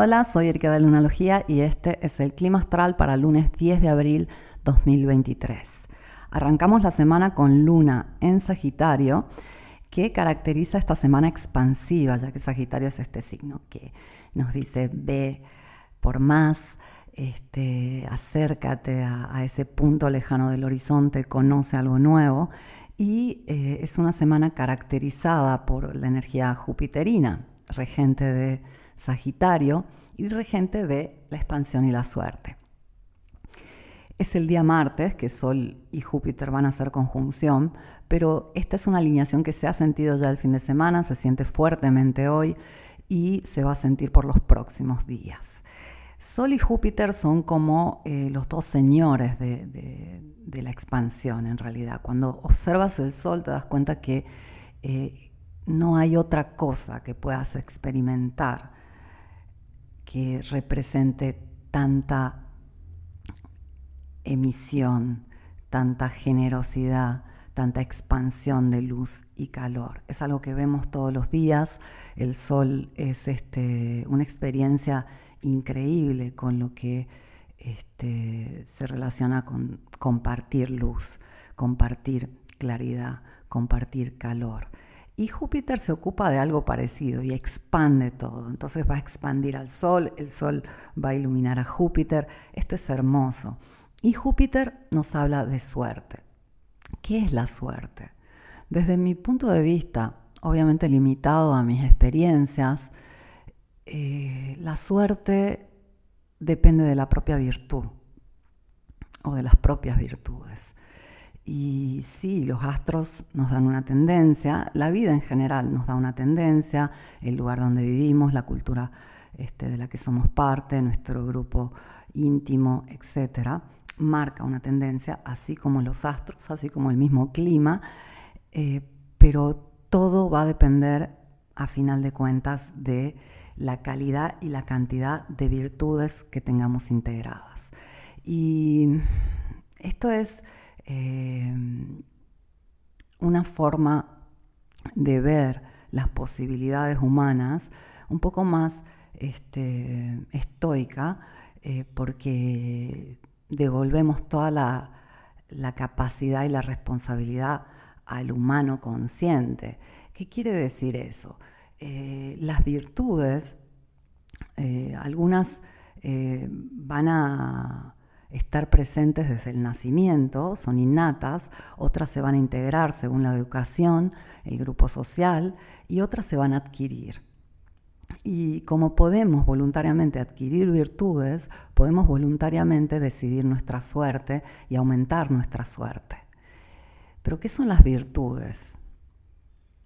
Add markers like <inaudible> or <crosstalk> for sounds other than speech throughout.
Hola, soy Erika de Lunalogía y este es el clima astral para lunes 10 de abril 2023. Arrancamos la semana con Luna en Sagitario, que caracteriza esta semana expansiva, ya que Sagitario es este signo que nos dice ve por más, este, acércate a, ese punto lejano del horizonte, conoce algo nuevo. Y eh, es una semana caracterizada por la energía jupiterina, regente de Sagitario y regente de la expansión y la suerte. Es el día martes que Sol y Júpiter van a hacer conjunción, pero esta es una alineación que se ha sentido ya el fin de semana, se siente fuertemente hoy y se va a sentir por los próximos días. Sol y Júpiter son como eh, los dos señores de, la expansión en realidad. Cuando observas el Sol te das cuenta que eh, no hay otra cosa que puedas experimentar que represente tanta emisión, tanta generosidad, tanta expansión de luz y calor. Es algo que vemos todos los días. El sol es este, una experiencia increíble con lo que este, se relaciona con compartir luz, compartir claridad, compartir calor. Y Júpiter se ocupa de algo parecido y expande todo. Entonces va a expandir al Sol, el Sol va a iluminar a Júpiter. Esto es hermoso. Y Júpiter nos habla de suerte. ¿Qué es la suerte? Desde mi punto de vista, obviamente limitado a mis experiencias, eh, la suerte depende de la propia virtud o de las propias virtudes. Y sí, los astros nos dan una tendencia, la vida en general nos da una tendencia, el lugar donde vivimos, la cultura este, de la que somos parte, nuestro grupo íntimo, etcétera, marca una tendencia, así como los astros, así como el mismo clima, eh, pero todo va a depender, a final de cuentas, de la calidad y la cantidad de virtudes que tengamos integradas. Y esto es Em, una forma de ver las posibilidades humanas un poco más este, estoica, eh, porque devolvemos toda la, capacidad y la responsabilidad al humano consciente. ¿Qué quiere decir eso? Eh, las virtudes, eh, algunas van a estar presentes desde el nacimiento, son innatas, otras se van a integrar según la educación, el grupo social, y otras se van a adquirir. Y como podemos voluntariamente adquirir virtudes, podemos voluntariamente decidir nuestra suerte y aumentar nuestra suerte. Pero ¿qué son las virtudes?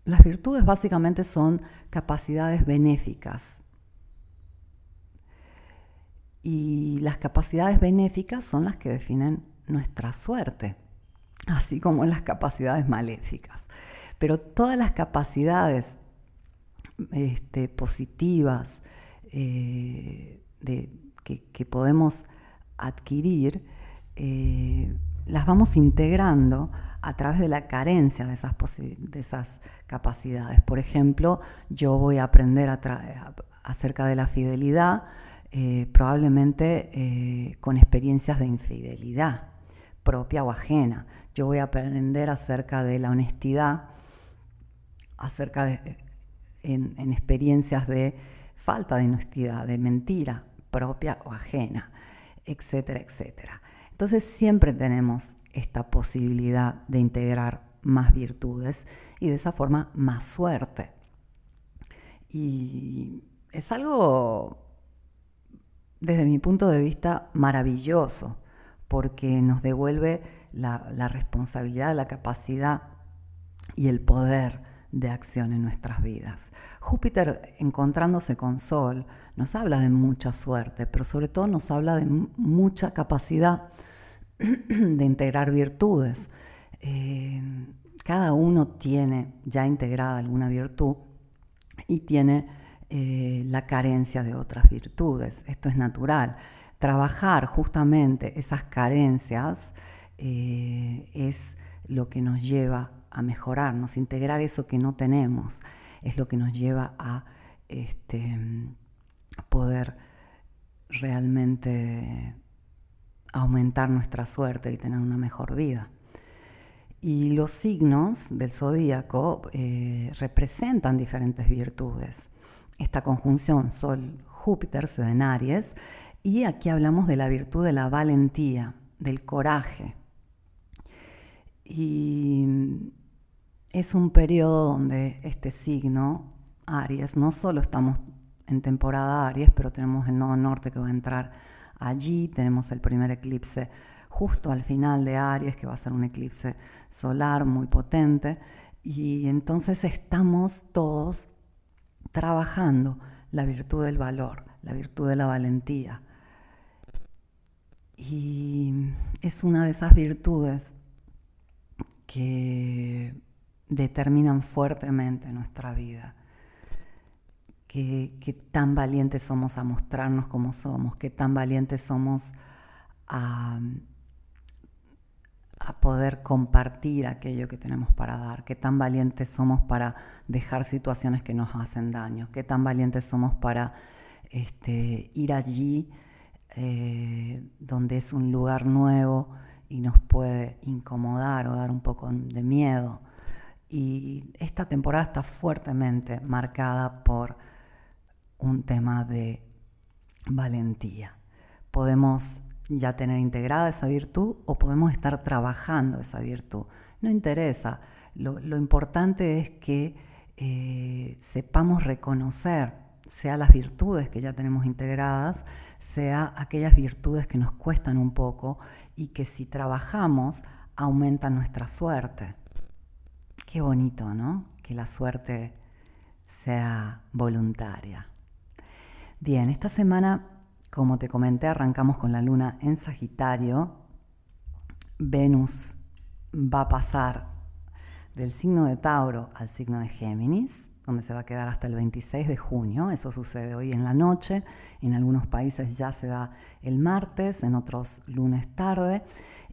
Las virtudes básicamente son capacidades benéficas y las capacidades benéficas son las que definen nuestra suerte, así como las capacidades maléficas. Pero todas las capacidades este, positivas eh, que, podemos adquirir, eh, las vamos integrando a través de la carencia de esas, de esas capacidades. Por ejemplo, yo voy a aprender acerca de la fidelidad eh, probablemente eh, con experiencias de infidelidad propia o ajena. Yo voy a aprender acerca de la honestidad, acerca de, en, en experiencias de falta de honestidad, de mentira propia o ajena, etcétera, etcétera. Entonces siempre tenemos esta posibilidad de integrar más virtudes y de esa forma más suerte. Y es algo desde mi punto de vista, maravilloso, porque nos devuelve la, responsabilidad, la capacidad y el poder de acción en nuestras vidas. Júpiter encontrándose con Sol nos habla de mucha suerte, pero sobre todo nos habla de mucha capacidad <clears throat> de integrar virtudes. Eh, cada uno tiene ya integrada alguna virtud y tiene eh, la carencia de otras virtudes. Esto es natural. Trabajar justamente esas carencias eh, es lo que nos lleva a mejorarnos, integrar eso que no tenemos, es lo que nos lleva a este, poder realmente aumentar nuestra suerte y tener una mejor vida. Y los signos del zodíaco eh, representan diferentes virtudes. Esta conjunción Sol-Júpiter se da en Aries y aquí hablamos de la virtud de la valentía, del coraje. Y es un periodo donde este signo, Aries, no solo estamos en temporada Aries, pero tenemos el nodo norte que va a entrar allí, tenemos el primer eclipse justo al final de Aries, que va a ser un eclipse solar muy potente, y entonces estamos todos trabajando la virtud del valor, la virtud de la valentía. Y es una de esas virtudes que determinan fuertemente nuestra vida. Qué, tan valientes somos a mostrarnos como somos, qué tan valientes somos a, a poder compartir aquello que tenemos para dar, qué tan valientes somos para dejar situaciones que nos hacen daño, qué tan valientes somos para este, ir allí eh, donde es un lugar nuevo y nos puede incomodar o dar un poco de miedo. Y esta temporada está fuertemente marcada por un tema de valentía. Podemos ya tener integrada esa virtud o podemos estar trabajando esa virtud. No interesa. Lo, importante es que eh, sepamos reconocer, sea las virtudes que ya tenemos integradas, sea aquellas virtudes que nos cuestan un poco y que si trabajamos aumentan nuestra suerte. Qué bonito, ¿no? Que la suerte sea voluntaria. Bien, esta semana como te comenté, arrancamos con la luna en Sagitario. Venus va a pasar del signo de Tauro al signo de Géminis, donde se va a quedar hasta el 26 de junio. Eso sucede hoy en la noche. En algunos países ya se da el martes, en otros lunes tarde.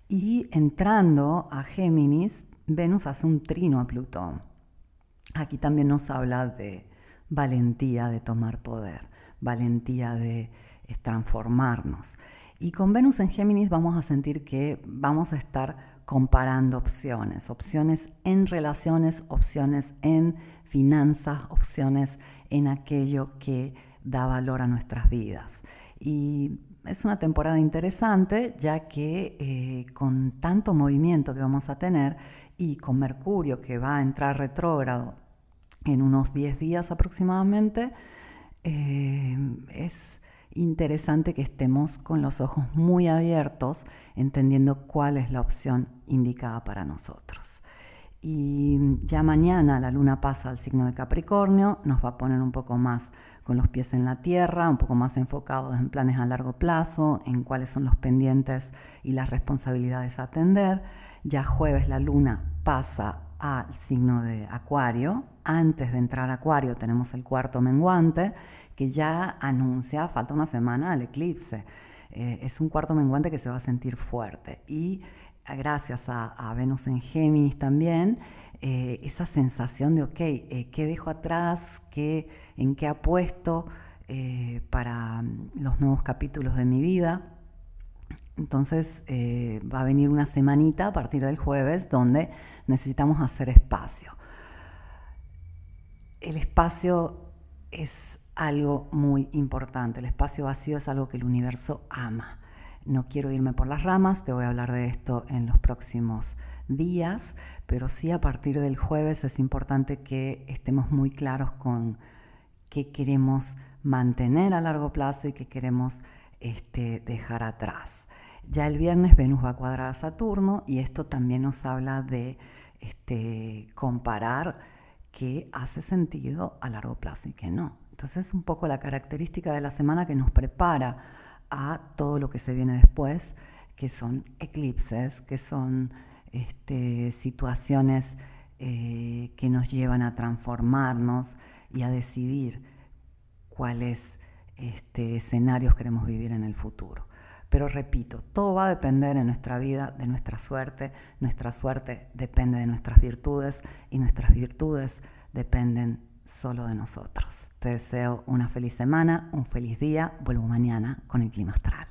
Y entrando a Géminis, Venus hace un trino a Plutón. Aquí también nos habla de valentía de tomar poder, valentía de es transformarnos. Y con Venus en Géminis vamos a sentir que vamos a estar comparando opciones, opciones en relaciones, opciones en finanzas, opciones en aquello que da valor a nuestras vidas. Y es una temporada interesante ya que eh, con tanto movimiento que vamos a tener y con Mercurio que va a entrar retrógrado en unos 10 días aproximadamente, eh, es interesante que estemos con los ojos muy abiertos, entendiendo cuál es la opción indicada para nosotros. Y ya mañana la luna pasa al signo de Capricornio, nos va a poner un poco más con los pies en la tierra, un poco más enfocados en planes a largo plazo, en cuáles son los pendientes y las responsabilidades a atender. Ya jueves la luna pasa al signo de Acuario. Antes de entrar a Acuario tenemos el cuarto menguante que ya anuncia, falta una semana al eclipse. Eh, es un cuarto menguante que se va a sentir fuerte. Y eh, gracias a, Venus en Géminis también, eh, esa sensación de, ok, ¿qué dejo atrás? ¿Qué, ¿En qué apuesto para mm, los nuevos capítulos de mi vida? Entonces va a venir una semanita a partir del jueves donde necesitamos hacer espacio. El espacio es algo muy importante. El espacio vacío es algo que el universo ama. No quiero irme por las ramas, te voy a hablar de esto en los próximos días, pero sí a partir del jueves es importante que estemos muy claros con qué queremos mantener a largo plazo y qué queremos este, dejar atrás. Ya el viernes Venus va a cuadrar a Saturno y esto también nos habla de este, comparar qué hace sentido a largo plazo y qué no. Entonces es un poco la característica de la semana que nos prepara a todo lo que se viene después, que son eclipses, que son este, situaciones eh, que nos llevan a transformarnos y a decidir cuáles este, escenarios queremos vivir en el futuro. Pero repito, todo va a depender en nuestra vida de nuestra suerte, nuestra suerte depende de nuestras virtudes y nuestras virtudes dependen solo de nosotros. Te deseo una feliz semana, un feliz día, vuelvo mañana con el clima astral.